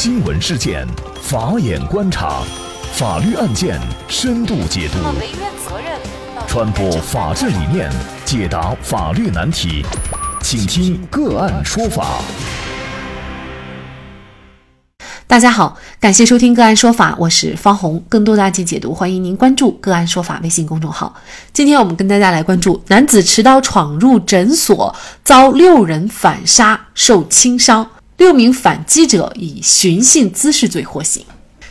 新闻事件，法眼观察，法律案件深度解读，传播法治理念，解答法律难题，请听个案说法。大家好，感谢收听个案说法，我是方红。更多的案件解读，欢迎您关注个案说法微信公众号。今天我们跟大家来关注：男子持刀闯入诊所，遭六人反杀，受轻伤。六名反击者以寻衅滋事罪获刑。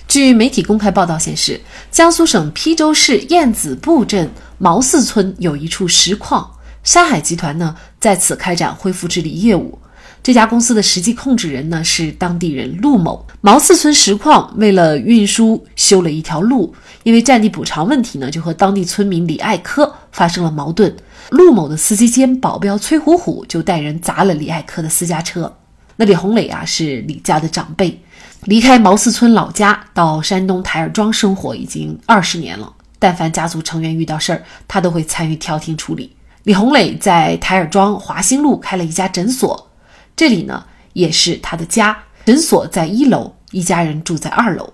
据媒体公开报道显示，江苏省邳州市燕子埠镇毛四村有一处石矿，山海集团呢在此开展恢复治理业务。这家公司的实际控制人呢是当地人陆某。毛四村石矿为了运输修了一条路，因为占地补偿问题呢，就和当地村民李爱科发生了矛盾。陆某的司机兼保镖崔虎虎就带人砸了李爱科的私家车。那李红磊啊是李家的长辈，离开毛四村老家到山东台儿庄生活已经二十年了。但凡家族成员遇到事儿，他都会参与调停处理。李红磊在台儿庄华兴路开了一家诊所。这里呢也是他的家，诊所在一楼，一家人住在二楼。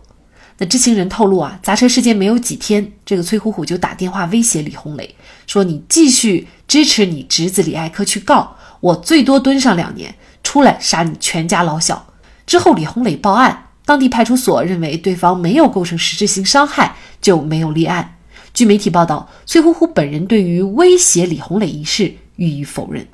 那知情人透露啊，砸车事件没有几天，这个崔虎虎就打电话威胁李红磊，说你继续支持你侄子李爱科去告我，最多蹲上两年，出来杀你全家老小。之后李红磊报案，当地派出所认为对方没有构成实质性伤害，就没有立案。据媒体报道，崔虎虎本人对于威胁李红磊一事予以否认。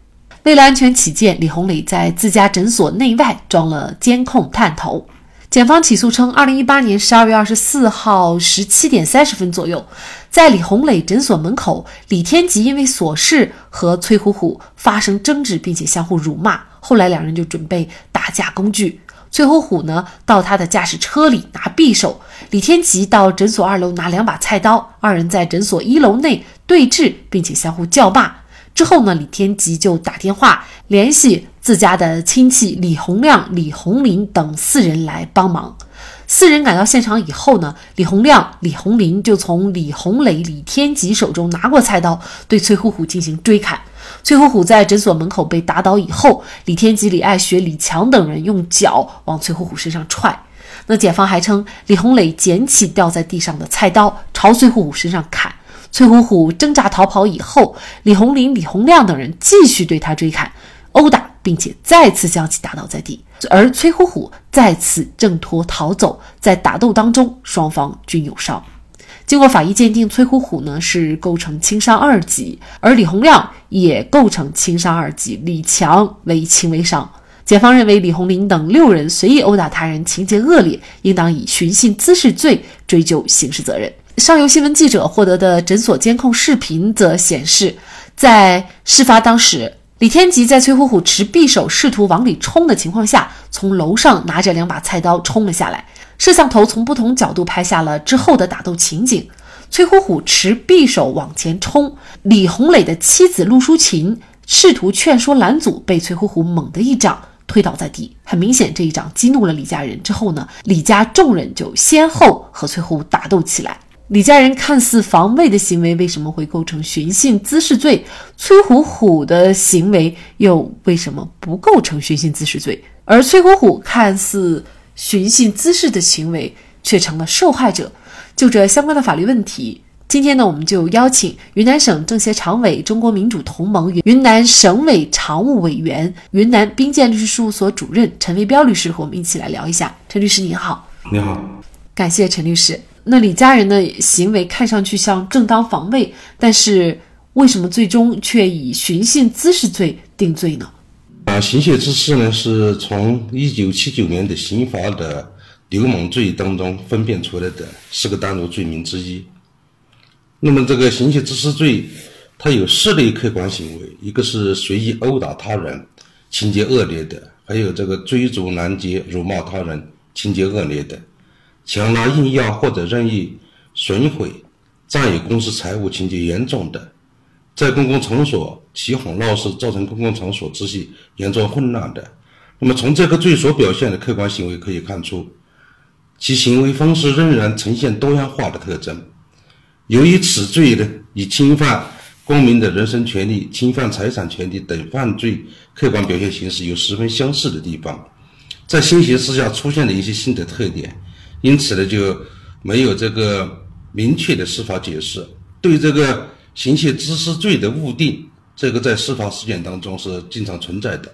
为了安全起见，李红磊在自家诊所内外装了监控探头。检方起诉称，二零一八年十二月二十四号十七点三十分左右，在李红磊诊所门口，李天吉因为琐事和崔虎虎发生争执，并且相互辱骂。后来两人就准备打架工具。崔虎虎呢，到他的驾驶车里拿匕首；李天吉到诊所二楼拿两把菜刀。二人在诊所一楼内对峙，并且相互叫骂。之后呢，李天吉就打电话联系自家的亲戚李洪亮、李洪林等四人来帮忙。四人赶到现场以后呢，李洪亮、李洪林就从李洪磊、李天吉手中拿过菜刀，对崔虎虎进行追砍。崔虎虎在诊所门口被打倒以后，李天吉、李爱学、李强等人用脚往崔虎虎身上踹。那检方还称，李洪磊捡起掉在地上的菜刀，朝崔虎虎身上砍。崔虎虎挣扎逃跑以后，李红林、李洪亮等人继续对他追砍、殴打，并且再次将其打倒在地，而崔虎虎再次挣脱逃走。在打斗当中，双方均有伤。经过法医鉴定，崔虎虎呢是构成轻伤二级，而李洪亮也构成轻伤二级，李强为轻微伤。检方认为，李红林等六人随意殴打他人，情节恶劣，应当以寻衅滋事罪追究刑事责任。上游新闻记者获得的诊所监控视频则显示，在事发当时，李天吉在崔虎虎持匕首试图往里冲的情况下，从楼上拿着两把菜刀冲了下来。摄像头从不同角度拍下了之后的打斗情景。崔虎虎持匕首往前冲，李红磊的妻子陆淑琴试图劝说拦阻，被崔虎虎猛地一掌推倒在地。很明显，这一掌激怒了李家人。之后呢，李家众人就先后和崔虎虎打斗起来。李家人看似防卫的行为，为什么会构成寻衅滋事罪？崔虎虎的行为又为什么不构成寻衅滋事罪？而崔虎虎看似寻衅滋事的行为，却成了受害者。就这相关的法律问题，今天呢，我们就邀请云南省政协常委、中国民主同盟云南省委常务委员、云南兵建律师事务所主任陈维彪律师和我们一起来聊一下。陈律师您好，你好，感谢陈律师。那李家人的行为看上去像正当防卫，但是为什么最终却以寻衅滋事罪定罪呢？啊，行窃滋事呢，是从一九七九年的刑法的流氓罪当中分辨出来的四个单独罪名之一。那么这个行窃滋事罪，它有四类客观行为：一个是随意殴打他人，情节恶劣的；还有这个追逐拦截、辱骂他人，情节恶劣的。强拿硬要或者任意损毁、占有公私财物情节严重的，在公共场所起哄闹事，造成公共场所秩序严重混乱的，那么从这个罪所表现的客观行为可以看出，其行为方式仍然呈现多样化的特征。由于此罪呢，与侵犯公民的人身权利、侵犯财产权利等犯罪客观表现形式有十分相似的地方。在新形势下出现了一些新的特点，因此呢就没有这个明确的司法解释。对这个行窃滋事罪的误定，这个在司法实践当中是经常存在的，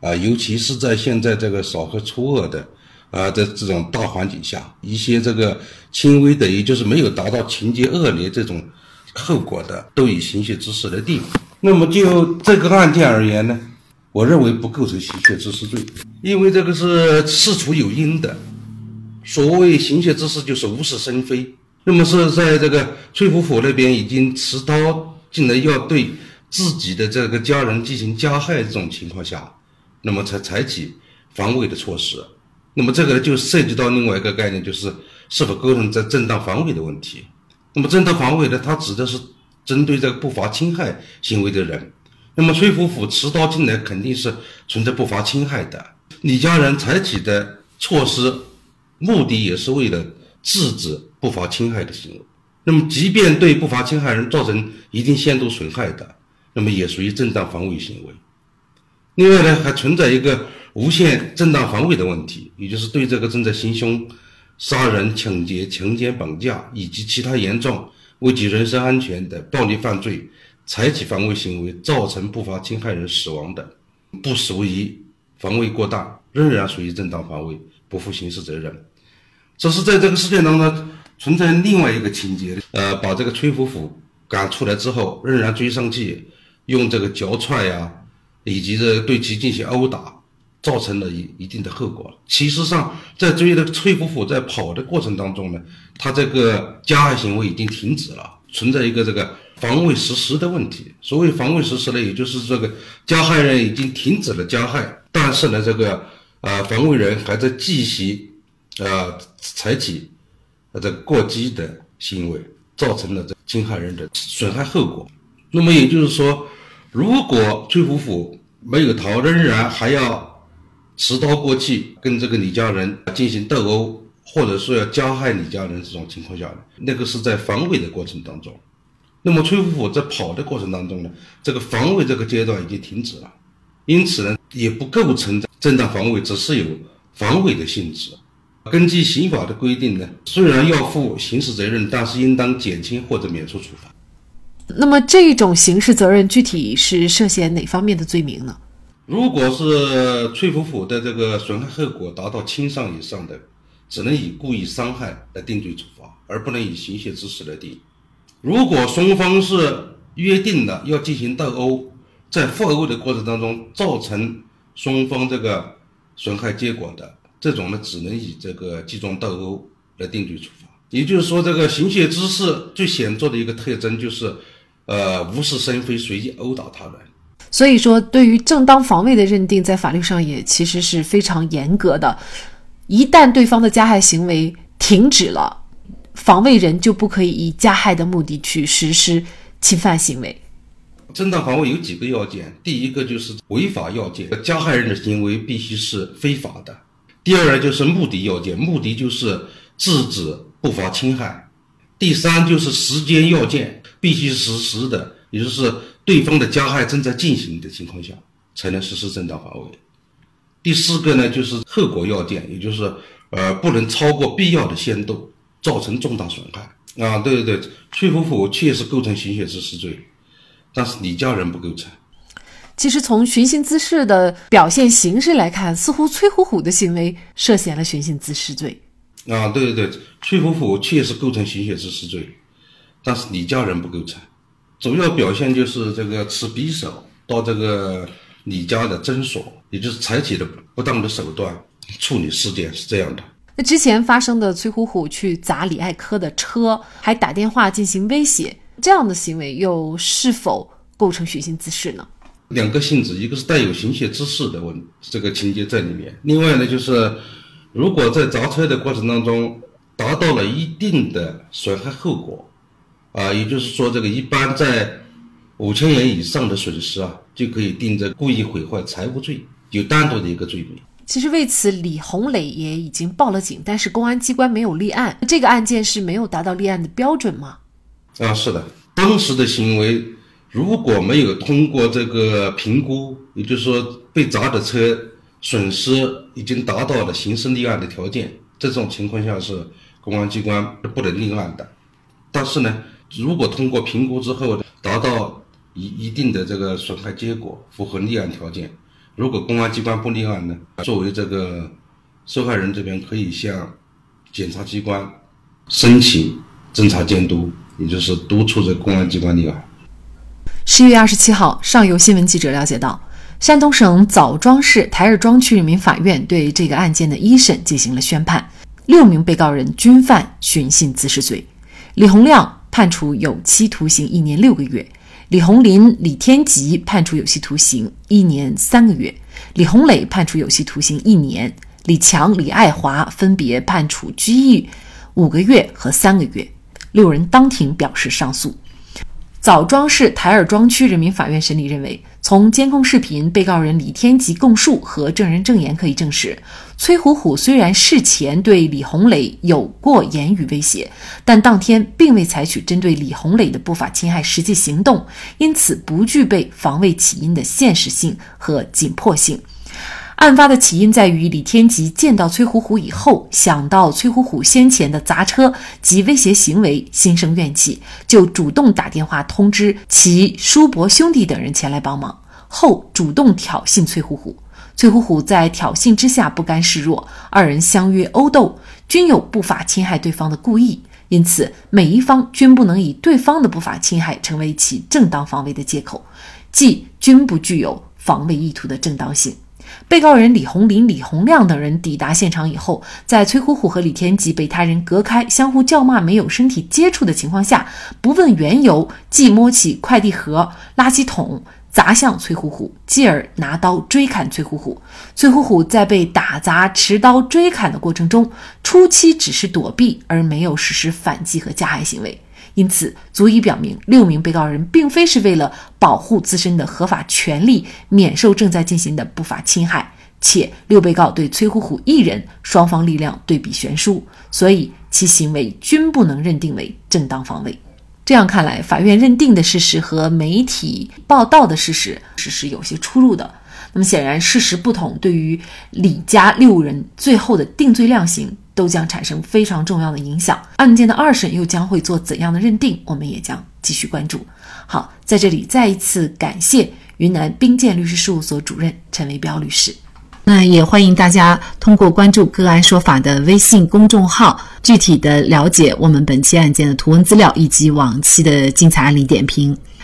啊，尤其是在现在这个少和除恶的啊的这种大环境下，一些这个轻微的，也就是没有达到情节恶劣这种后果的，都以行窃致死来定。那么就这个案件而言呢？我认为不构成行窃致死罪，因为这个是事出有因的。所谓行窃之事，就是无事生非。那么是在这个崔福福那边已经持刀进来要对自己的这个家人进行加害这种情况下，那么才采取防卫的措施。那么这个就涉及到另外一个概念，就是是否构成在正当防卫的问题。那么正当防卫呢，它指的是针对这个不法侵害行为的人。那么崔福福持刀进来，肯定是存在不法侵害的。李家人采取的措施，目的也是为了制止不法侵害的行为。那么，即便对不法侵害人造成一定限度损害的，那么也属于正当防卫行为。另外呢，还存在一个无限正当防卫的问题，也就是对这个正在行凶、杀人、抢劫、强奸、绑架以及其他严重危及人身安全的暴力犯罪。采取防卫行为造成不法侵害人死亡的，不属于防卫过当，仍然属于正当防卫，不负刑事责任。这是在这个事件当中存在另外一个情节，呃，把这个崔福福赶出来之后，仍然追上去，用这个脚踹呀，以及这对其进行殴打，造成了一一定的后果。其实上，在追的崔夫妇在跑的过程当中呢，他这个加害行为已经停止了，存在一个这个。防卫实施的问题，所谓防卫实施呢，也就是这个加害人已经停止了加害，但是呢，这个呃防卫人还在继续呃采取呃这过激的行为，造成了这侵害人的损害后果。那么也就是说，如果崔夫妇没有逃，仍然还要持刀过去跟这个李家人进行斗殴，或者说要加害李家人这种情况下那个是在防卫的过程当中。那么崔夫妇在跑的过程当中呢，这个防卫这个阶段已经停止了，因此呢也不构成正当防卫，只是有防卫的性质。根据刑法的规定呢，虽然要负刑事责任，但是应当减轻或者免除处罚。那么这种刑事责任具体是涉嫌哪方面的罪名呢？如果是崔福福的这个损害后果达到轻伤以上的，只能以故意伤害来定罪处罚，而不能以行窃致死来定。如果双方是约定的要进行斗殴，在互殴的过程当中造成双方这个损害结果的，这种呢，只能以这个集中斗殴来定罪处罚。也就是说，这个行窃之事最显著的一个特征就是，呃，无事生非，随意殴打他人。所以说，对于正当防卫的认定，在法律上也其实是非常严格的。一旦对方的加害行为停止了。防卫人就不可以以加害的目的去实施侵犯行为。正当防卫有几个要件，第一个就是违法要件，加害人的行为必须是非法的；第二呢就是目的要件，目的就是制止不法侵害；第三就是时间要件，必须实施的，也就是对方的加害正在进行的情况下才能实施正当防卫；第四个呢就是后果要件，也就是呃不能超过必要的限度。造成重大损害啊！对对对，崔虎虎确实构成寻衅滋事罪，但是李家人不构成。其实从寻衅滋事的表现形式来看，似乎崔虎虎的行为涉嫌了寻衅滋事罪。啊，对对对，崔虎虎确实构成寻衅滋事罪，但是李家人不构成。主要表现就是这个持匕首到这个李家的诊所，也就是采取的不当的手段处理事件，是这样的。那之前发生的崔虎虎去砸李爱科的车，还打电话进行威胁，这样的行为又是否构成寻衅滋事呢？两个性质，一个是带有行窃滋事的问这个情节在里面，另外呢就是如果在砸车的过程当中达到了一定的损害后果，啊，也就是说这个一般在五千元以上的损失啊，就可以定这故意毁坏财物罪，有单独的一个罪名。其实为此，李红磊也已经报了警，但是公安机关没有立案。这个案件是没有达到立案的标准吗？啊，是的，当时的行为如果没有通过这个评估，也就是说被砸的车损失已经达到了刑事立案的条件，这种情况下是公安机关不能立案的。但是呢，如果通过评估之后达到一一定的这个损害结果，符合立案条件，如果公安机关不立案呢，作为这个受害人这边可以向检察机关申请侦查监督，也就是督促这公安机关立案。十一月二十七号，上游新闻记者了解到，山东省枣庄市台儿庄区人民法院对这个案件的一审进行了宣判，六名被告人均犯寻衅滋事罪。李洪亮判处有期徒刑一年六个月，李洪林、李天吉判处有期徒刑一年三个月，李洪磊判处有期徒刑一年，李强、李爱华分别判处拘役五个月和三个月。六人当庭表示上诉。枣庄市台儿庄区人民法院审理认为，从监控视频、被告人李天吉供述和证人证言可以证实，崔虎虎虽然事前对李红磊有过言语威胁，但当天并未采取针对李红磊的不法侵害实际行动，因此不具备防卫起因的现实性和紧迫性。案发的起因在于李天吉见到崔虎虎以后，想到崔虎虎先前的砸车及威胁行为，心生怨气，就主动打电话通知其叔伯兄弟等人前来帮忙，后主动挑衅崔虎虎。崔虎虎在挑衅之下不甘示弱，二人相约殴斗，均有不法侵害对方的故意，因此每一方均不能以对方的不法侵害成为其正当防卫的借口，即均不具有防卫意图的正当性。被告人李红林、李洪亮等人抵达现场以后，在崔虎虎和李天吉被他人隔开、相互叫骂、没有身体接触的情况下，不问缘由，即摸起快递盒、垃圾桶砸向崔虎虎，继而拿刀追砍崔虎虎。崔虎虎在被打砸、持刀追砍的过程中，初期只是躲避，而没有实施反击和加害行为。因此，足以表明六名被告人并非是为了保护自身的合法权利，免受正在进行的不法侵害，且六被告对崔虎虎一人双方力量对比悬殊，所以其行为均不能认定为正当防卫。这样看来，法院认定的事实和媒体报道的事实是是有些出入的。那么显然，事实不同，对于李家六人最后的定罪量刑。都将产生非常重要的影响。案件的二审又将会做怎样的认定？我们也将继续关注。好，在这里再一次感谢云南冰鉴律师事务所主任陈维彪律师。那也欢迎大家通过关注“个案说法”的微信公众号，具体的了解我们本期案件的图文资料以及往期的精彩案例点评。